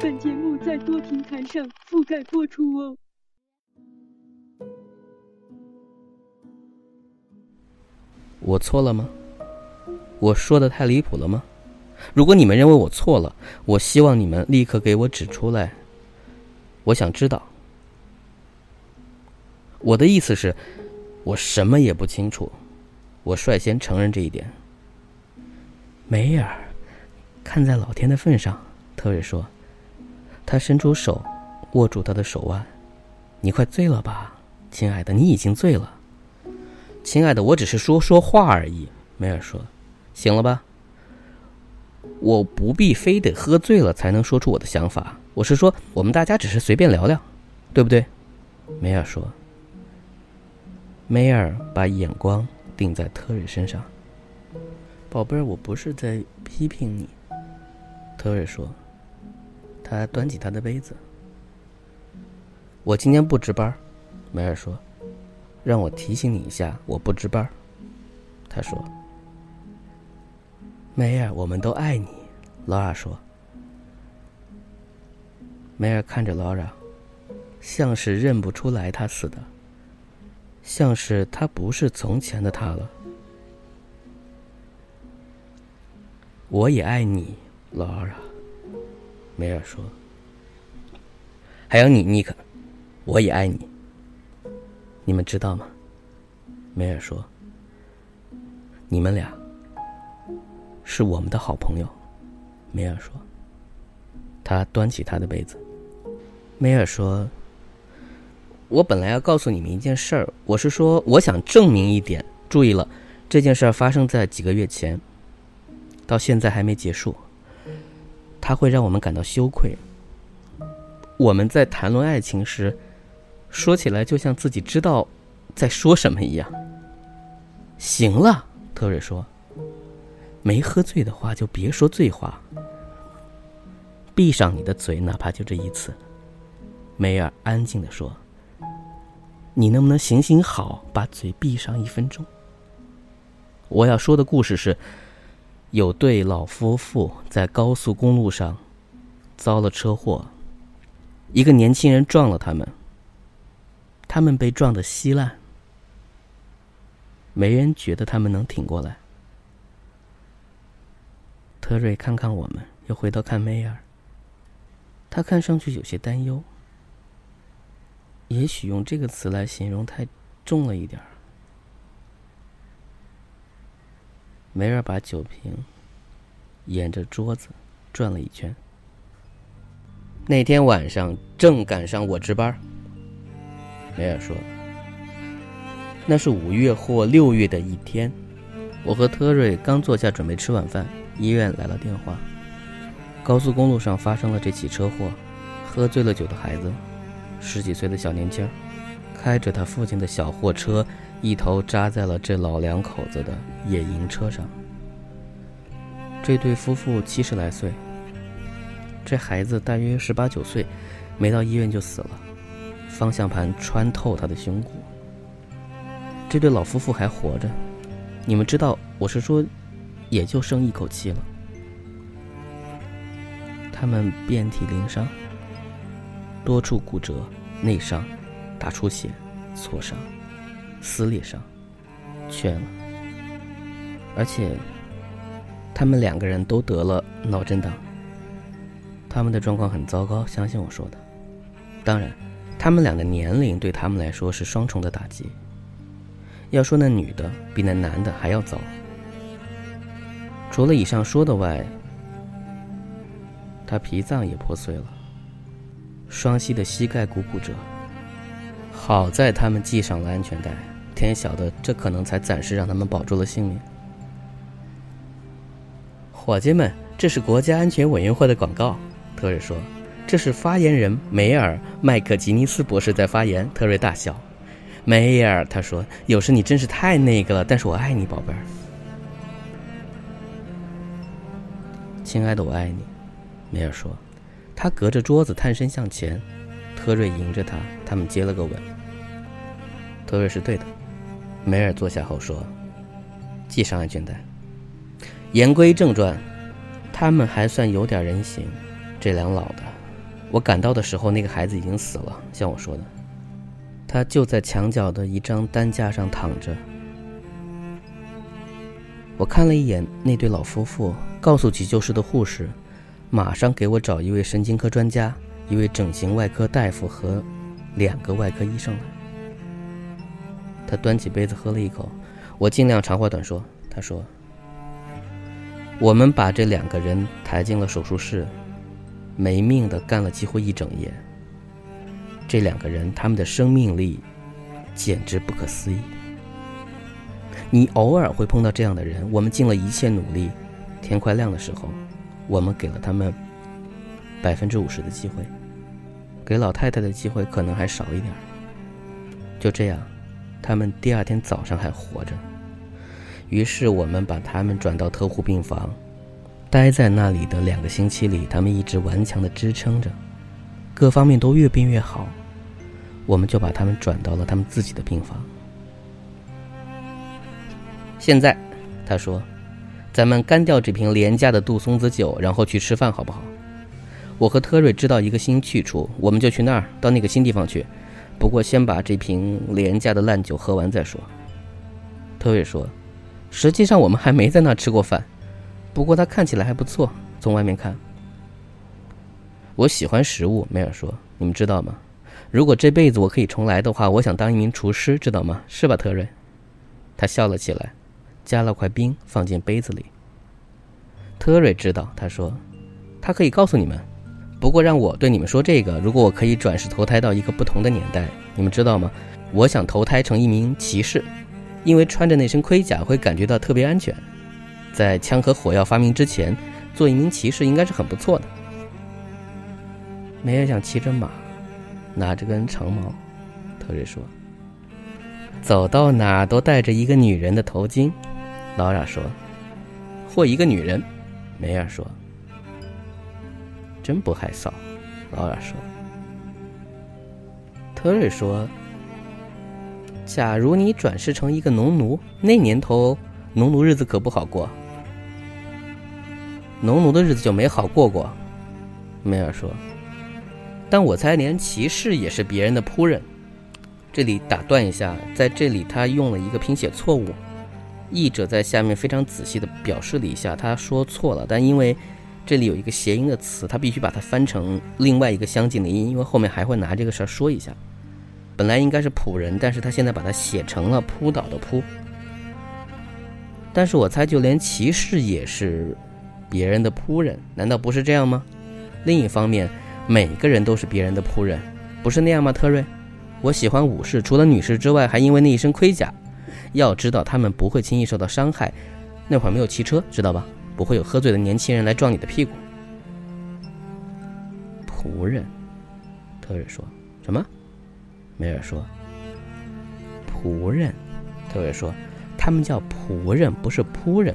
本节目在多平台上覆盖播出哦。我错了吗？我说的太离谱了吗？如果你们认为我错了，我希望你们立刻给我指出来。我想知道。我的意思是，我什么也不清楚。我率先承认这一点。梅尔，看在老天的份上，特瑞说。他伸出手，握住他的手腕。你快醉了吧，亲爱的？你已经醉了。亲爱的，我只是说说话而已。梅尔说：“行了吧？我不必非得喝醉了才能说出我的想法。我是说，我们大家只是随便聊聊，对不对？”梅尔说。梅尔把眼光定在特瑞身上。宝贝儿，我不是在批评你。特瑞说。他端起他的杯子。我今天不值班，梅尔说。让我提醒你一下，我不值班。他说。梅尔，我们都爱你，劳拉说。梅尔看着劳拉，像是认不出来他似的，像是他不是从前的他了。我也爱你，劳拉。梅尔说：“还有你，尼克，我也爱你。你们知道吗？”梅尔说：“你们俩是我们的好朋友。”梅尔说：“他端起他的杯子。”梅尔说：“我本来要告诉你们一件事儿，我是说，我想证明一点。注意了，这件事儿发生在几个月前，到现在还没结束。”他会让我们感到羞愧。我们在谈论爱情时，说起来就像自己知道在说什么一样。行了，特瑞说：“没喝醉的话就别说醉话。闭上你的嘴，哪怕就这一次。”梅尔安静的说：“你能不能行行好，把嘴闭上一分钟？”我要说的故事是。有对老夫妇在高速公路上遭了车祸，一个年轻人撞了他们，他们被撞得稀烂，没人觉得他们能挺过来。特瑞看看我们，又回头看梅尔，他看上去有些担忧，也许用这个词来形容太重了一点儿。梅尔把酒瓶沿着桌子转了一圈。那天晚上正赶上我值班。梅尔说：“那是五月或六月的一天，我和特瑞刚坐下准备吃晚饭，医院来了电话，高速公路上发生了这起车祸，喝醉了酒的孩子，十几岁的小年轻，开着他父亲的小货车。”一头扎在了这老两口子的野营车上。这对夫妇七十来岁，这孩子大约十八九岁，没到医院就死了，方向盘穿透他的胸骨。这对老夫妇还活着，你们知道，我是说，也就剩一口气了。他们遍体鳞伤，多处骨折、内伤、大出血、挫伤。撕裂伤，全了。而且，他们两个人都得了脑震荡。他们的状况很糟糕，相信我说的。当然，他们俩的年龄对他们来说是双重的打击。要说那女的比那男的还要糟。除了以上说的外，他脾脏也破碎了，双膝的膝盖骨骨折。好在他们系上了安全带，天晓得这可能才暂时让他们保住了性命。伙计们，这是国家安全委员会的广告。特瑞说：“这是发言人梅尔·麦克吉尼斯博士在发言。特瑞大笑。梅尔，他说：“有时你真是太那个了，但是我爱你，宝贝儿。亲爱的，我爱你。”梅尔说。他隔着桌子探身向前，特瑞迎着他，他们接了个吻。特瑞是对的。梅尔坐下后说：“系上安全带。”言归正传，他们还算有点人形。这两老的，我赶到的时候，那个孩子已经死了，像我说的。他就在墙角的一张担架上躺着。我看了一眼那对老夫妇，告诉急救室的护士，马上给我找一位神经科专家、一位整形外科大夫和两个外科医生来。他端起杯子喝了一口，我尽量长话短说。他说。我们把这两个人抬进了手术室，没命的干了几乎一整夜。这两个人，他们的生命力简直不可思议。你偶尔会碰到这样的人。我们尽了一切努力，天快亮的时候，我们给了他们百分之五十的机会，给老太太的机会可能还少一点。就这样，他们第二天早上还活着。于是我们把他们转到特护病房，待在那里的两个星期里，他们一直顽强地支撑着，各方面都越变越好。我们就把他们转到了他们自己的病房。现在，他说：“咱们干掉这瓶廉价的杜松子酒，然后去吃饭，好不好？”我和特瑞知道一个新去处，我们就去那儿，到那个新地方去。不过，先把这瓶廉价的烂酒喝完再说。特瑞说。实际上我们还没在那吃过饭，不过它看起来还不错。从外面看，我喜欢食物。梅尔说：“你们知道吗？如果这辈子我可以重来的话，我想当一名厨师，知道吗？是吧，特瑞？”他笑了起来，加了块冰放进杯子里。特瑞知道，他说：“他可以告诉你们。不过让我对你们说这个：如果我可以转世投胎到一个不同的年代，你们知道吗？我想投胎成一名骑士。”因为穿着那身盔甲会感觉到特别安全，在枪和火药发明之前，做一名骑士应该是很不错的。梅尔想骑着马，拿着根长矛。特瑞说：“走到哪都带着一个女人的头巾。”劳拉说：“或一个女人。”梅尔说：“真不害臊。”劳拉说：“特瑞说。”假如你转世成一个农奴，那年头农奴日子可不好过。农奴的日子就没好过过，梅尔说。但我猜连骑士也是别人的仆人。这里打断一下，在这里他用了一个拼写错误，译者在下面非常仔细的表示了一下，他说错了，但因为这里有一个谐音的词，他必须把它翻成另外一个相近的音，因为后面还会拿这个事儿说一下。本来应该是仆人，但是他现在把它写成了扑倒的扑。但是我猜，就连骑士也是别人的仆人，难道不是这样吗？另一方面，每个人都是别人的仆人，不是那样吗？特瑞，我喜欢武士，除了女士之外，还因为那一身盔甲。要知道，他们不会轻易受到伤害。那会儿没有汽车，知道吧？不会有喝醉的年轻人来撞你的屁股。仆人，特瑞说什么？梅尔说：“仆人。”特瑞说：“他们叫仆人，不是仆人。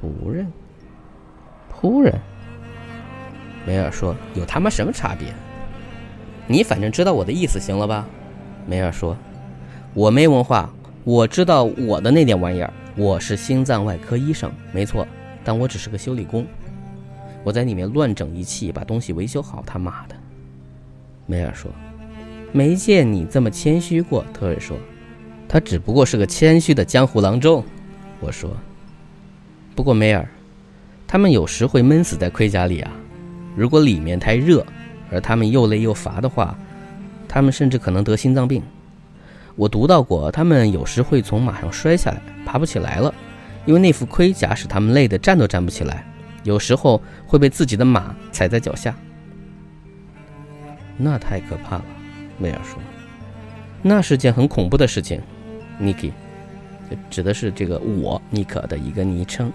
仆人，仆人。”梅尔说：“有他妈什么差别？你反正知道我的意思，行了吧？”梅尔说：“我没文化，我知道我的那点玩意儿。我是心脏外科医生，没错，但我只是个修理工。我在里面乱整仪器，把东西维修好。他妈的！”梅尔说。没见你这么谦虚过，特瑞说。他只不过是个谦虚的江湖郎中，我说。不过梅尔，他们有时会闷死在盔甲里啊。如果里面太热，而他们又累又乏的话，他们甚至可能得心脏病。我读到过，他们有时会从马上摔下来，爬不起来了，因为那副盔甲使他们累得站都站不起来。有时候会被自己的马踩在脚下，那太可怕了。梅尔说：“那是件很恐怖的事情。”Niki，指的是这个我尼克的一个昵称。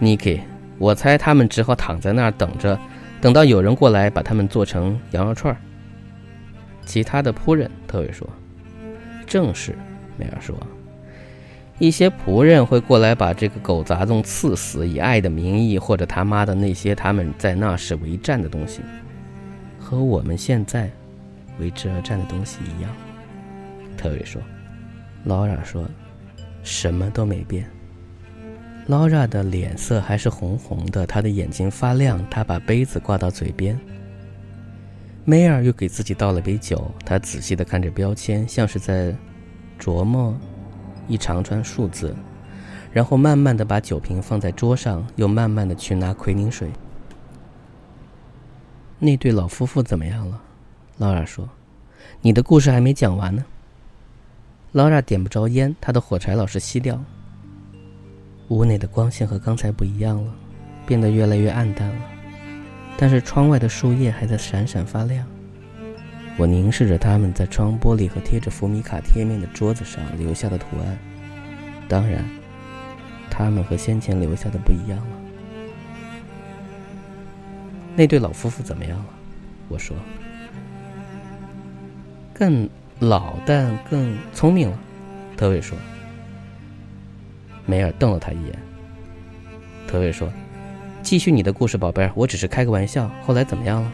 Niki，我猜他们只好躺在那儿等着，等到有人过来把他们做成羊肉串儿。其他的仆人，特瑞说：“正是。”梅尔说：“一些仆人会过来把这个狗杂种刺死，以爱的名义，或者他妈的那些他们在那时为战的东西，和我们现在为之而战的东西一样。”特瑞说。劳拉说：“什么都没变。”劳拉的脸色还是红红的，她的眼睛发亮。她把杯子挂到嘴边。梅尔又给自己倒了杯酒，他仔细地看着标签，像是在琢磨一长串数字，然后慢慢的把酒瓶放在桌上，又慢慢的去拿奎宁水。那对老夫妇怎么样了？劳拉说：“你的故事还没讲完呢。”劳拉点不着烟，她的火柴老是熄掉。屋内的光线和刚才不一样了，变得越来越暗淡了。但是窗外的树叶还在闪闪发亮。我凝视着他们在窗玻璃和贴着福米卡贴面的桌子上留下的图案。当然，他们和先前留下的不一样了。那对老夫妇怎么样了？我说。更老，但更聪明了。特瑞说。梅尔瞪了他一眼。特瑞说。继续你的故事，宝贝儿。我只是开个玩笑。后来怎么样了，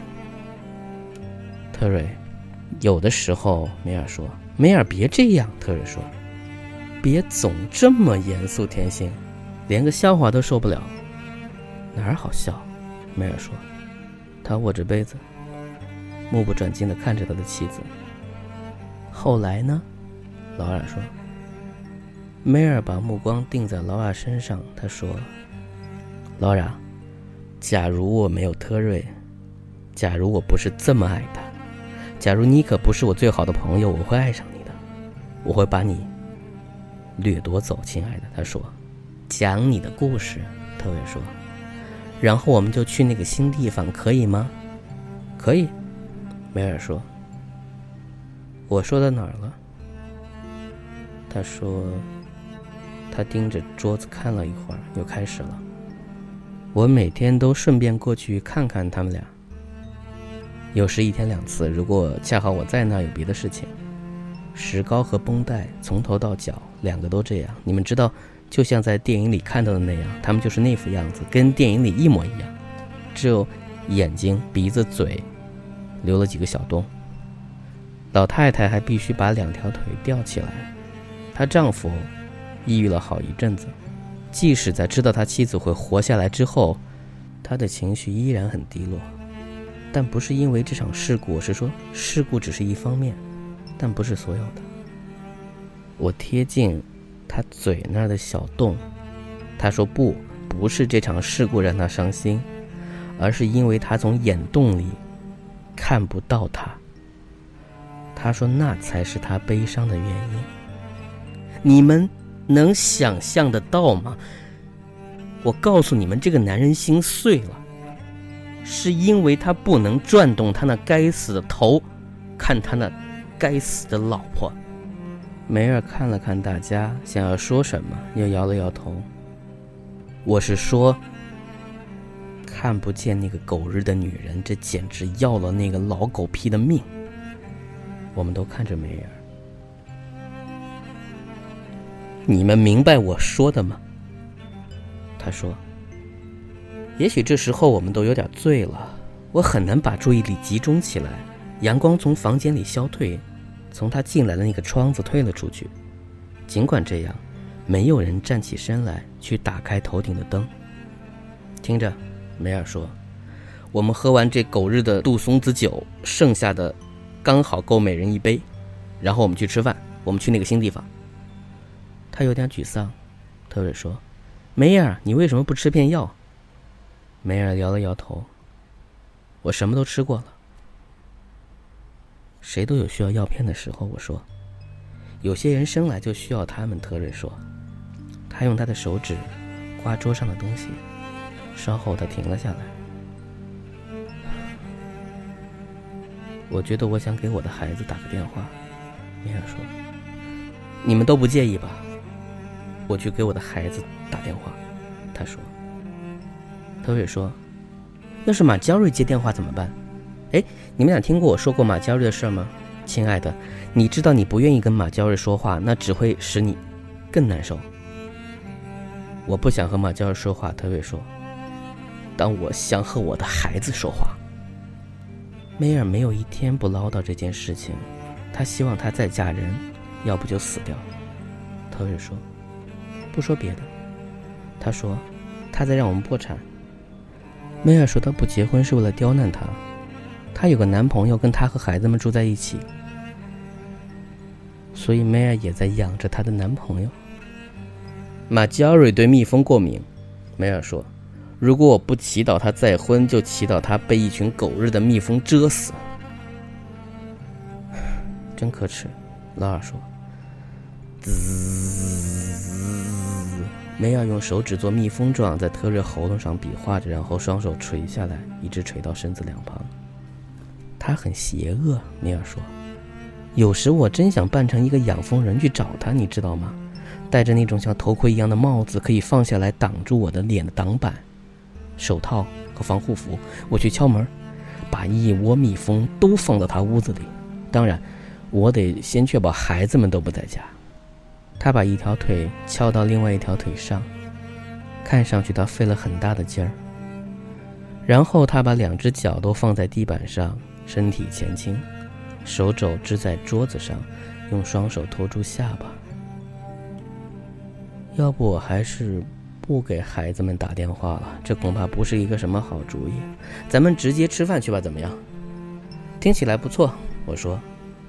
特瑞？有的时候，梅尔说：“梅尔，别这样。”特瑞说：“别总这么严肃，甜心，连个笑话都受不了。”哪儿好笑？梅尔说。他握着杯子，目不转睛地看着他的妻子。后来呢？劳尔说。梅尔把目光定在劳尔身上，他说：“劳尔。”假如我没有特瑞，假如我不是这么爱他，假如你可不是我最好的朋友，我会爱上你的，我会把你掠夺走，亲爱的。他说：“讲你的故事。”特维说：“然后我们就去那个新地方，可以吗？”“可以。”梅尔说。“我说到哪儿了？”他说：“他盯着桌子看了一会儿，又开始了。”我每天都顺便过去看看他们俩，有时一天两次。如果恰好我在那有别的事情，石膏和绷带从头到脚两个都这样。你们知道，就像在电影里看到的那样，他们就是那副样子，跟电影里一模一样，只有眼睛、鼻子、嘴留了几个小洞。老太太还必须把两条腿吊起来。她丈夫抑郁了好一阵子。即使在知道他妻子会活下来之后，他的情绪依然很低落，但不是因为这场事故。我是说，事故只是一方面，但不是所有的。我贴近他嘴那儿的小洞，他说：“不，不是这场事故让他伤心，而是因为他从眼洞里看不到他。”他说：“那才是他悲伤的原因。”你们。能想象得到吗？我告诉你们，这个男人心碎了，是因为他不能转动他那该死的头，看他那该死的老婆。梅尔看了看大家，想要说什么，又摇了摇头。我是说，看不见那个狗日的女人，这简直要了那个老狗屁的命。我们都看着梅尔。你们明白我说的吗？他说：“也许这时候我们都有点醉了，我很难把注意力集中起来。”阳光从房间里消退，从他进来的那个窗子退了出去。尽管这样，没有人站起身来去打开头顶的灯。听着，梅尔说：“我们喝完这狗日的杜松子酒，剩下的刚好够每人一杯，然后我们去吃饭。我们去那个新地方。”他有点沮丧，特瑞说：“梅尔，你为什么不吃片药？”梅尔摇了摇头：“我什么都吃过了。谁都有需要药片的时候。”我说：“有些人生来就需要他们。”特瑞说：“他用他的手指刮桌上的东西，稍后他停了下来。我觉得我想给我的孩子打个电话。”梅尔说：“你们都不介意吧？”我去给我的孩子打电话，他说。特瑞说：“要是马娇瑞接电话怎么办？哎，你们俩听过我说过马娇瑞的事吗？亲爱的，你知道你不愿意跟马娇瑞说话，那只会使你更难受。我不想和马娇瑞说话，特瑞说。但我想和我的孩子说话。梅尔没有一天不唠叨这件事情，他希望他再嫁人，要不就死掉。特瑞说，不说别的，他说他在让我们破产。梅尔说他不结婚是为了刁难他，她有个男朋友，跟她和孩子们住在一起，所以梅尔也在养着她的男朋友。马娇瑞对蜜蜂过敏，梅尔说：“如果我不祈祷他再婚，就祈祷他被一群狗日的蜜蜂蛰死。”真可耻，劳尔说。滋，梅尔用手指做蜜蜂状，在特瑞喉咙上比划着，然后双手垂下来，一直垂到身子两旁。他很邪恶，梅尔说。有时我真想扮成一个养蜂人去找他，你知道吗？戴着那种像头盔一样的帽子，可以放下来挡住我的脸的挡板，手套和防护服。我去敲门，把一窝蜜蜂都放到他屋子里。当然，我得先确保孩子们都不在家。他把一条腿翘到另外一条腿上，看上去他费了很大的劲儿。然后他把两只脚都放在地板上，身体前倾，手肘支在桌子上，用双手托住下巴。要不我还是不给孩子们打电话了，这恐怕不是一个什么好主意。咱们直接吃饭去吧，怎么样？听起来不错。我说，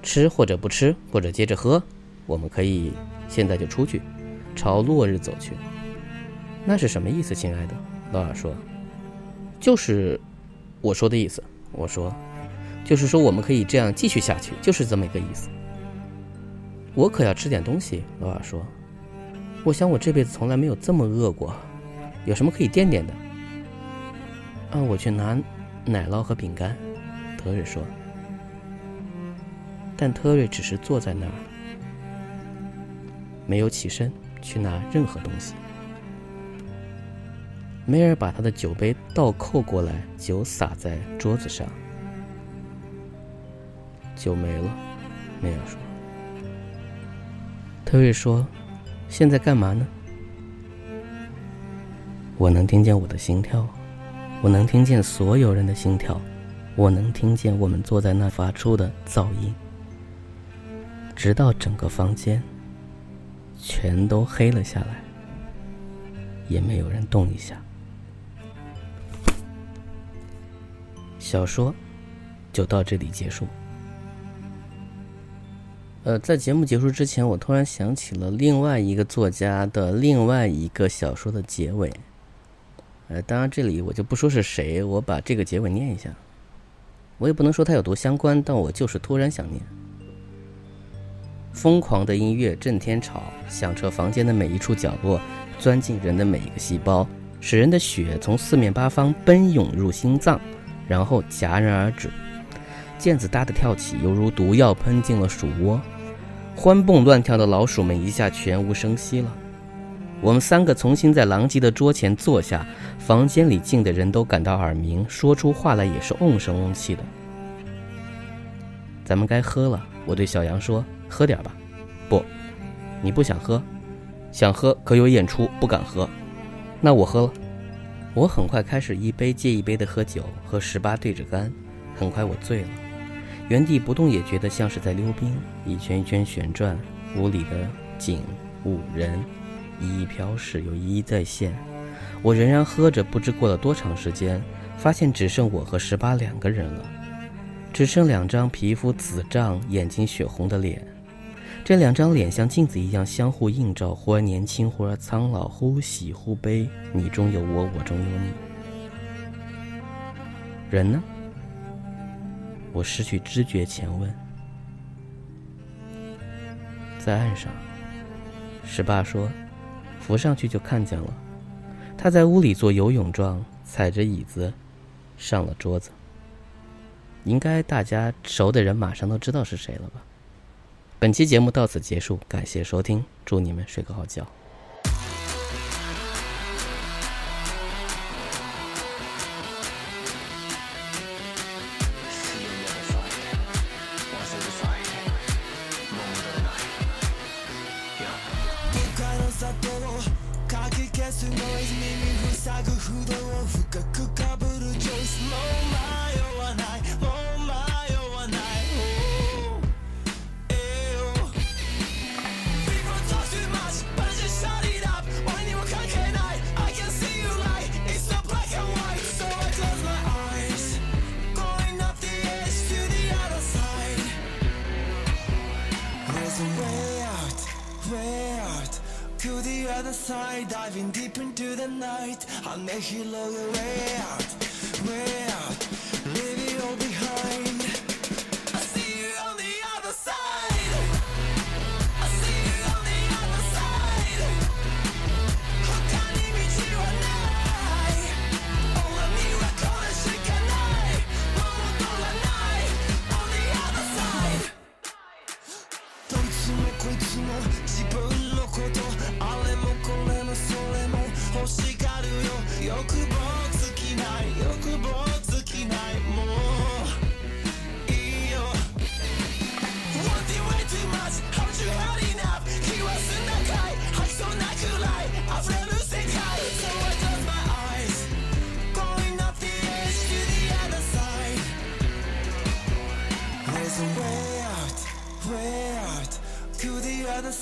吃或者不吃，或者接着喝，我们可以。现在就出去，朝落日走去。那是什么意思，亲爱的？劳尔说：“就是我说的意思。”我说：“就是说我们可以这样继续下去，就是这么一个意思。”我可要吃点东西。劳尔说：“我想我这辈子从来没有这么饿过。有什么可以垫垫的？”啊，我去拿奶酪和饼干。特瑞说。但特瑞只是坐在那儿。没有起身去拿任何东西。梅尔把他的酒杯倒扣过来，酒洒在桌子上。酒没了，梅尔说。特瑞说：“现在干嘛呢？”我能听见我的心跳，我能听见所有人的心跳，我能听见我们坐在那发出的噪音，直到整个房间。全都黑了下来，也没有人动一下。小说就到这里结束。呃，在节目结束之前，我突然想起了另外一个作家的另外一个小说的结尾。呃，当然这里我就不说是谁，我把这个结尾念一下。我也不能说它有多相关，但我就是突然想念。疯狂的音乐震天吵，响彻房间的每一处角落，钻进人的每一个细胞，使人的血从四面八方奔涌入心脏，然后戛然而止。毽子哒的跳起，犹如毒药喷进了鼠窝。欢蹦乱跳的老鼠们一下全无声息了。我们三个重新在狼藉的桌前坐下，房间里静的人都感到耳鸣，说出话来也是瓮声瓮气的。咱们该喝了，我对小杨说。喝点吧，不，你不想喝，想喝可有演出，不敢喝，那我喝了。我很快开始一杯接一杯的喝酒，和十八对着干。很快我醉了，原地不动也觉得像是在溜冰，一圈一圈旋转，屋里的景物人一一飘逝，又一一再现。我仍然喝着，不知过了多长时间，发现只剩我和十八两个人了，只剩两张皮肤紫胀、眼睛血红的脸。这两张脸像镜子一样相互映照，忽而年轻，忽而苍老，忽喜忽悲。你中有我，我中有你。人呢？我失去知觉前问。在岸上，石爸说：“浮上去就看见了。”他在屋里做游泳状，踩着椅子，上了桌子。应该大家熟的人马上都知道是谁了吧？本期节目到此结束，感谢收听，祝你们睡个好觉。she loves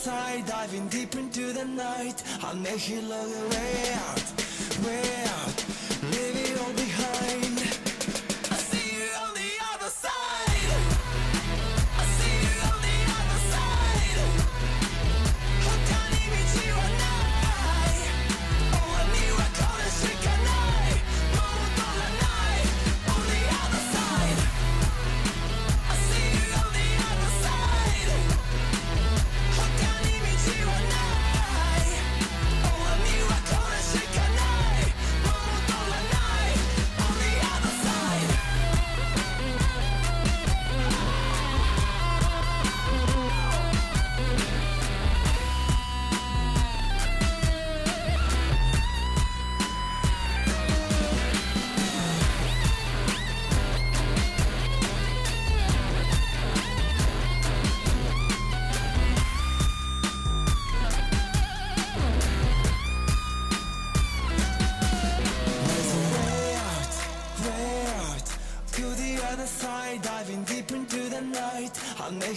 side, diving deep into the night. I'll make you look way out, way out.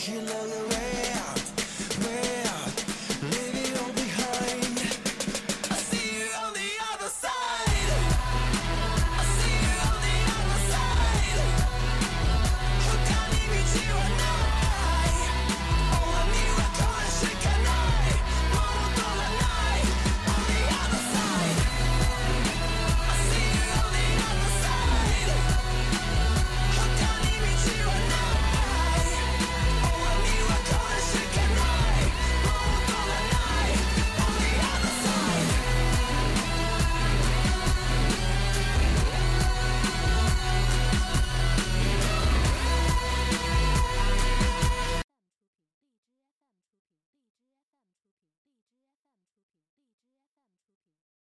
she loves